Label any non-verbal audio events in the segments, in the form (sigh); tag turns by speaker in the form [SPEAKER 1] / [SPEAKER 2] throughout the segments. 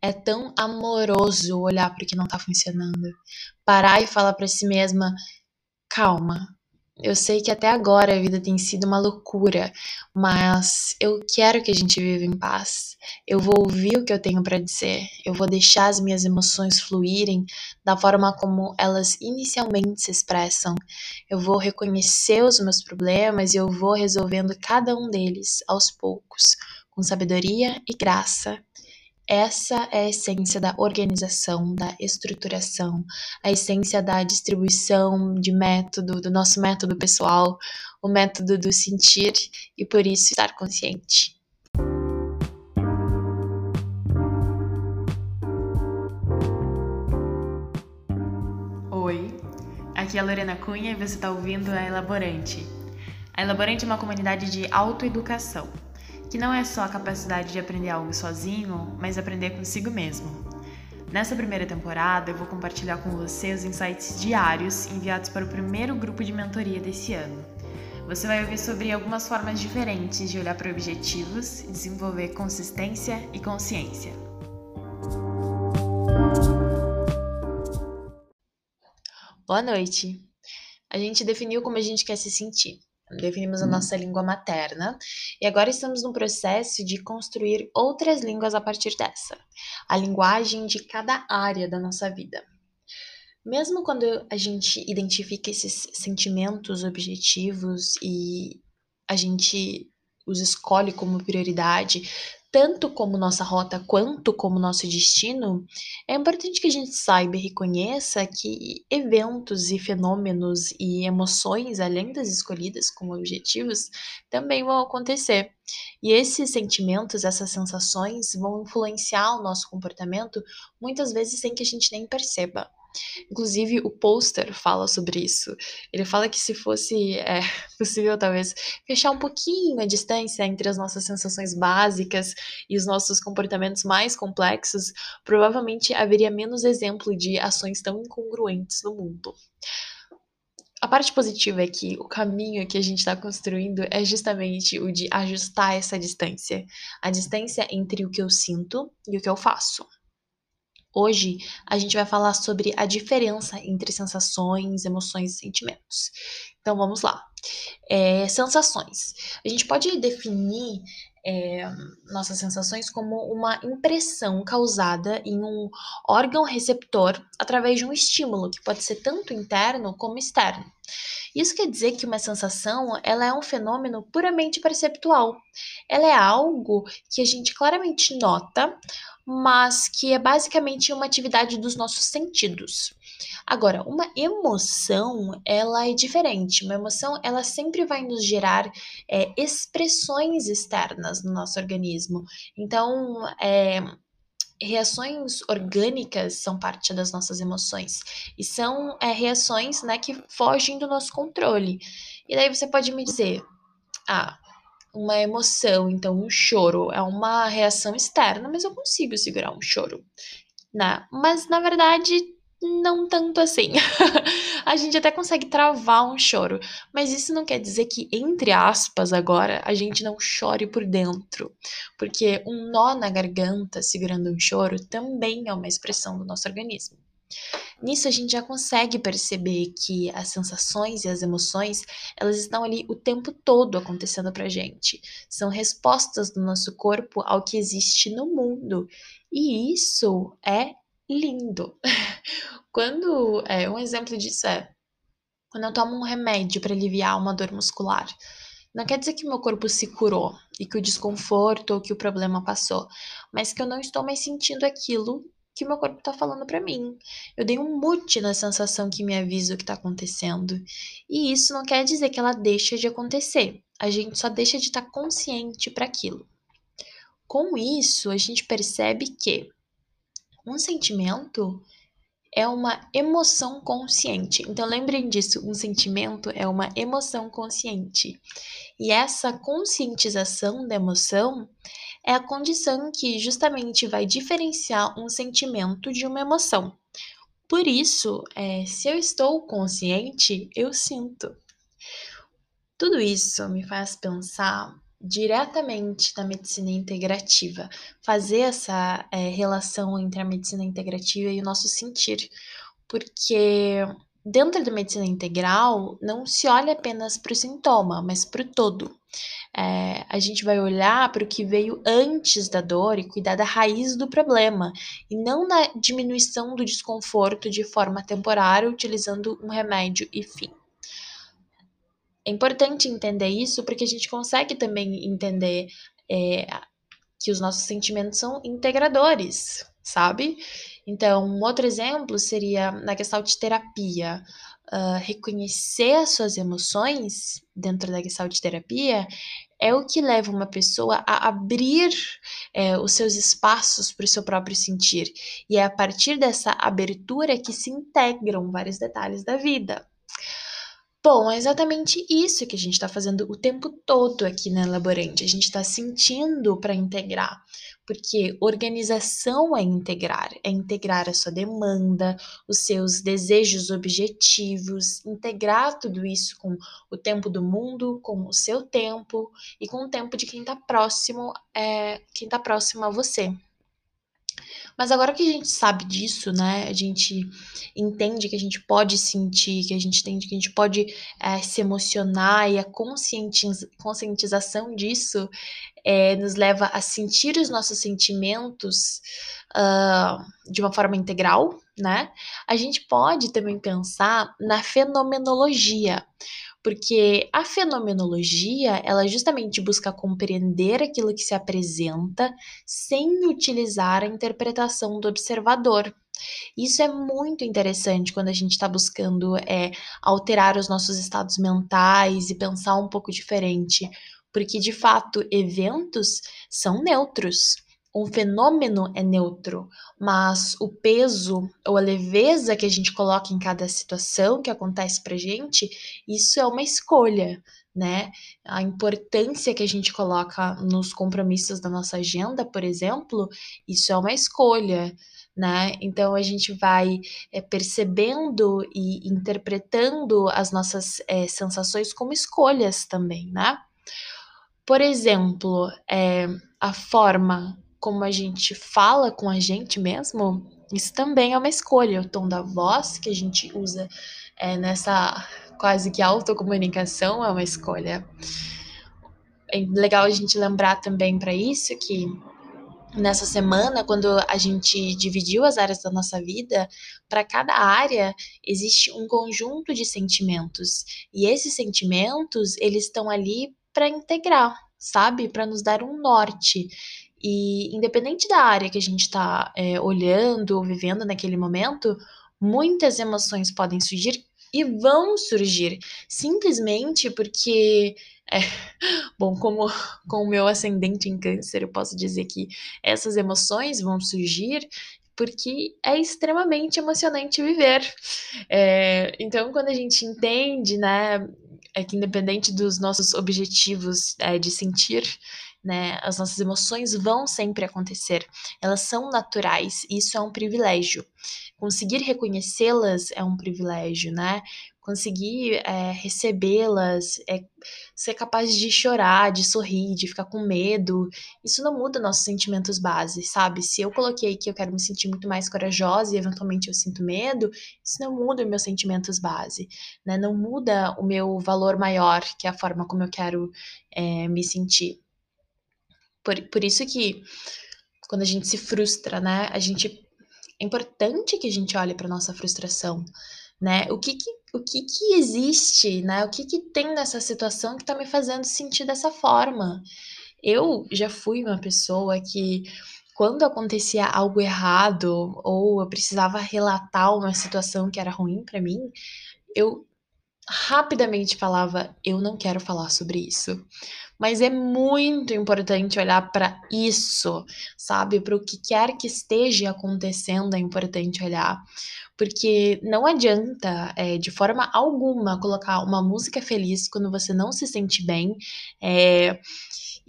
[SPEAKER 1] É tão amoroso olhar para o que não está funcionando. Parar e falar para si mesma: calma, eu sei que até agora a vida tem sido uma loucura, mas eu quero que a gente viva em paz. Eu vou ouvir o que eu tenho para dizer. Eu vou deixar as minhas emoções fluírem da forma como elas inicialmente se expressam. Eu vou reconhecer os meus problemas e eu vou resolvendo cada um deles aos poucos, com sabedoria e graça essa é a essência da organização, da estruturação, a essência da distribuição de método, do nosso método pessoal, o método do sentir e por isso estar consciente.
[SPEAKER 2] Oi, aqui é a Lorena Cunha e você está ouvindo a Elaborante. A Elaborante é uma comunidade de autoeducação que não é só a capacidade de aprender algo sozinho, mas aprender consigo mesmo. Nessa primeira temporada, eu vou compartilhar com você os insights diários enviados para o primeiro grupo de mentoria desse ano. Você vai ouvir sobre algumas formas diferentes de olhar para objetivos desenvolver consistência e consciência.
[SPEAKER 1] Boa noite! A gente definiu como a gente quer se sentir definimos a uhum. nossa língua materna e agora estamos no processo de construir outras línguas a partir dessa, a linguagem de cada área da nossa vida. Mesmo quando a gente identifica esses sentimentos objetivos e a gente os escolhe como prioridade, tanto como nossa rota quanto como nosso destino, é importante que a gente saiba e reconheça que eventos e fenômenos e emoções, além das escolhidas como objetivos, também vão acontecer. E esses sentimentos, essas sensações vão influenciar o nosso comportamento muitas vezes sem que a gente nem perceba. Inclusive, o pôster fala sobre isso. Ele fala que se fosse é, (laughs) possível, talvez, fechar um pouquinho a distância entre as nossas sensações básicas e os nossos comportamentos mais complexos, provavelmente haveria menos exemplo de ações tão incongruentes no mundo. A parte positiva é que o caminho que a gente está construindo é justamente o de ajustar essa distância a distância entre o que eu sinto e o que eu faço. Hoje a gente vai falar sobre a diferença entre sensações, emoções e sentimentos. Então vamos lá. É, sensações. A gente pode definir é, nossas sensações como uma impressão causada em um órgão receptor através de um estímulo que pode ser tanto interno como externo. Isso quer dizer que uma sensação ela é um fenômeno puramente perceptual. Ela é algo que a gente claramente nota, mas que é basicamente uma atividade dos nossos sentidos. Agora, uma emoção, ela é diferente. Uma emoção, ela sempre vai nos gerar é, expressões externas no nosso organismo. Então, é, reações orgânicas são parte das nossas emoções e são é, reações né, que fogem do nosso controle. E daí você pode me dizer, ah, uma emoção, então um choro é uma reação externa, mas eu consigo segurar um choro, né? Mas na verdade não tanto assim. (laughs) a gente até consegue travar um choro, mas isso não quer dizer que entre aspas agora a gente não chore por dentro, porque um nó na garganta segurando um choro também é uma expressão do nosso organismo. Nisso a gente já consegue perceber que as sensações e as emoções, elas estão ali o tempo todo acontecendo pra gente. São respostas do nosso corpo ao que existe no mundo. E isso é lindo. (laughs) Quando é, um exemplo disso é quando eu tomo um remédio para aliviar uma dor muscular. Não quer dizer que meu corpo se curou e que o desconforto ou que o problema passou, mas que eu não estou mais sentindo aquilo que meu corpo tá falando para mim. Eu dei um mute na sensação que me avisa o que tá acontecendo. E isso não quer dizer que ela deixa de acontecer. A gente só deixa de estar tá consciente para aquilo. Com isso, a gente percebe que um sentimento é uma emoção consciente. Então lembrem disso, um sentimento é uma emoção consciente. E essa conscientização da emoção é a condição que justamente vai diferenciar um sentimento de uma emoção. Por isso, é, se eu estou consciente, eu sinto. Tudo isso me faz pensar diretamente na medicina integrativa, fazer essa é, relação entre a medicina integrativa e o nosso sentir, porque dentro da medicina integral não se olha apenas para o sintoma, mas para o todo. É, a gente vai olhar para o que veio antes da dor e cuidar da raiz do problema, e não na diminuição do desconforto de forma temporária utilizando um remédio e fim. É importante entender isso porque a gente consegue também entender é, que os nossos sentimentos são integradores, sabe? Então, um outro exemplo seria na Gestalt terapia. Uh, reconhecer as suas emoções dentro da Gestalt terapia é o que leva uma pessoa a abrir é, os seus espaços para o seu próprio sentir. E é a partir dessa abertura que se integram vários detalhes da vida. Bom, é exatamente isso que a gente está fazendo o tempo todo aqui na Elaborante. A gente está sentindo para integrar, porque organização é integrar, é integrar a sua demanda, os seus desejos objetivos, integrar tudo isso com o tempo do mundo, com o seu tempo e com o tempo de quem está próximo, é, quem está próximo a você. Mas agora que a gente sabe disso, né? A gente entende que a gente pode sentir, que a gente entende que a gente pode é, se emocionar e a conscientiza conscientização disso é, nos leva a sentir os nossos sentimentos uh, de uma forma integral, né? A gente pode também pensar na fenomenologia porque a fenomenologia, ela justamente busca compreender aquilo que se apresenta sem utilizar a interpretação do observador. Isso é muito interessante quando a gente está buscando é, alterar os nossos estados mentais e pensar um pouco diferente, porque de fato eventos são neutros um fenômeno é neutro, mas o peso ou a leveza que a gente coloca em cada situação que acontece pra gente, isso é uma escolha, né? A importância que a gente coloca nos compromissos da nossa agenda, por exemplo, isso é uma escolha. Né? Então a gente vai é, percebendo e interpretando as nossas é, sensações como escolhas também, né? Por exemplo, é, a forma como a gente fala com a gente mesmo, isso também é uma escolha. O tom da voz que a gente usa é, nessa quase que autocomunicação é uma escolha. É legal a gente lembrar também para isso que nessa semana, quando a gente dividiu as áreas da nossa vida, para cada área existe um conjunto de sentimentos. E esses sentimentos, eles estão ali para integrar, sabe? Para nos dar um norte. E independente da área que a gente está é, olhando ou vivendo naquele momento, muitas emoções podem surgir e vão surgir simplesmente porque é, (laughs) bom, como com o meu ascendente em câncer, eu posso dizer que essas emoções vão surgir porque é extremamente emocionante viver. É, então, quando a gente entende, né, é que independente dos nossos objetivos é, de sentir, né? As nossas emoções vão sempre acontecer, elas são naturais, isso é um privilégio. Conseguir reconhecê-las é um privilégio, né? Conseguir é, recebê-las, é, ser capaz de chorar, de sorrir, de ficar com medo, isso não muda nossos sentimentos base, sabe? Se eu coloquei que eu quero me sentir muito mais corajosa e eventualmente eu sinto medo, isso não muda meus sentimentos base, né? Não muda o meu valor maior, que é a forma como eu quero é, me sentir. Por, por isso que quando a gente se frustra, né, a gente é importante que a gente olhe para nossa frustração, né? O que que, o que que existe, né? O que que tem nessa situação que está me fazendo sentir dessa forma? Eu já fui uma pessoa que quando acontecia algo errado ou eu precisava relatar uma situação que era ruim para mim, eu rapidamente falava: eu não quero falar sobre isso. Mas é muito importante olhar para isso, sabe? Para o que quer que esteja acontecendo, é importante olhar. Porque não adianta, é, de forma alguma, colocar uma música feliz quando você não se sente bem. É,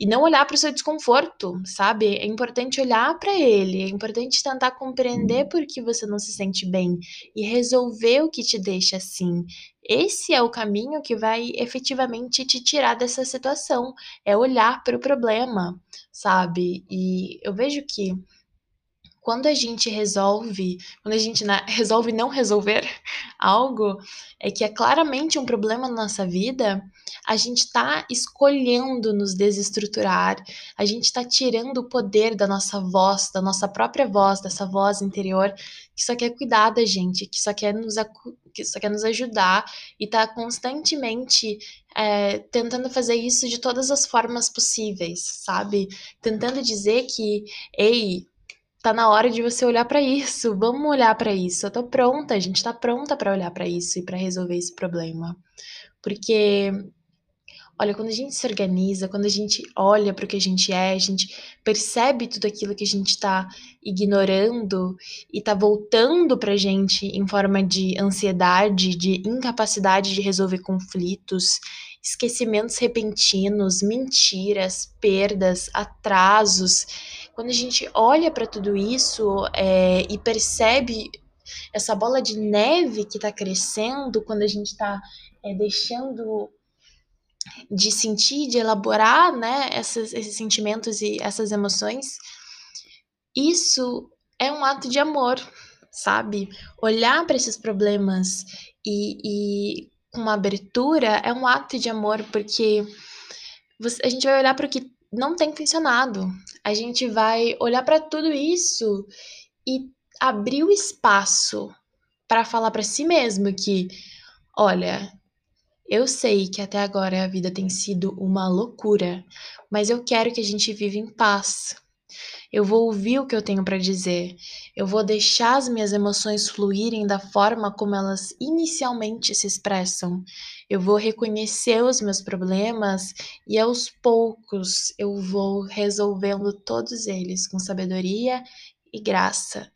[SPEAKER 1] e não olhar para o seu desconforto, sabe? É importante olhar para ele, é importante tentar compreender por que você não se sente bem e resolver o que te deixa assim. Esse é o caminho que vai efetivamente te tirar dessa situação, é olhar para o problema, sabe? E eu vejo que quando a gente resolve, quando a gente resolve não resolver (laughs) algo, é que é claramente um problema na nossa vida, a gente está escolhendo nos desestruturar, a gente está tirando o poder da nossa voz, da nossa própria voz, dessa voz interior que só quer cuidar da gente, que só quer nos, que só quer nos ajudar e está constantemente é, tentando fazer isso de todas as formas possíveis, sabe? Tentando dizer que, ei, tá na hora de você olhar para isso. Vamos olhar para isso. Eu tô pronta, a gente tá pronta para olhar para isso e para resolver esse problema. Porque olha, quando a gente se organiza, quando a gente olha para o que a gente é, a gente percebe tudo aquilo que a gente está ignorando e tá voltando pra gente em forma de ansiedade, de incapacidade de resolver conflitos, esquecimentos repentinos, mentiras, perdas, atrasos quando a gente olha para tudo isso é, e percebe essa bola de neve que está crescendo, quando a gente está é, deixando de sentir, de elaborar né, esses, esses sentimentos e essas emoções, isso é um ato de amor, sabe? Olhar para esses problemas e, e com uma abertura é um ato de amor, porque você, a gente vai olhar para o que não tem funcionado. A gente vai olhar para tudo isso e abrir o espaço para falar para si mesmo que, olha, eu sei que até agora a vida tem sido uma loucura, mas eu quero que a gente viva em paz. Eu vou ouvir o que eu tenho para dizer. Eu vou deixar as minhas emoções fluírem da forma como elas inicialmente se expressam. Eu vou reconhecer os meus problemas e aos poucos eu vou resolvendo todos eles com sabedoria e graça.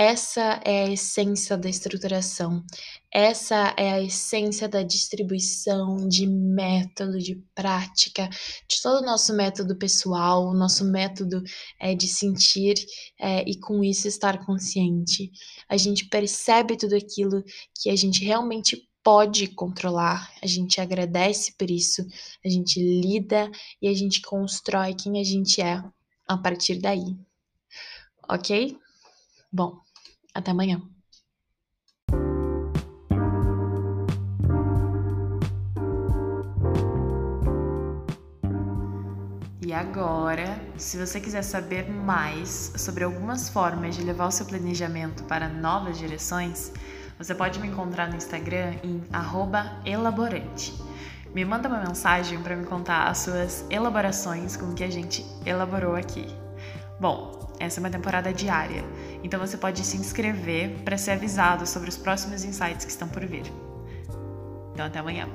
[SPEAKER 1] Essa é a essência da estruturação. Essa é a essência da distribuição de método, de prática, de todo o nosso método pessoal, nosso método é, de sentir é, e com isso estar consciente. A gente percebe tudo aquilo que a gente realmente pode controlar, a gente agradece por isso, a gente lida e a gente constrói quem a gente é a partir daí. Ok? Bom. Até amanhã.
[SPEAKER 2] E agora, se você quiser saber mais sobre algumas formas de levar o seu planejamento para novas direções, você pode me encontrar no Instagram em elaborante. Me manda uma mensagem para me contar as suas elaborações com o que a gente elaborou aqui. Bom, essa é uma temporada diária, então você pode se inscrever para ser avisado sobre os próximos insights que estão por vir. Então, até amanhã.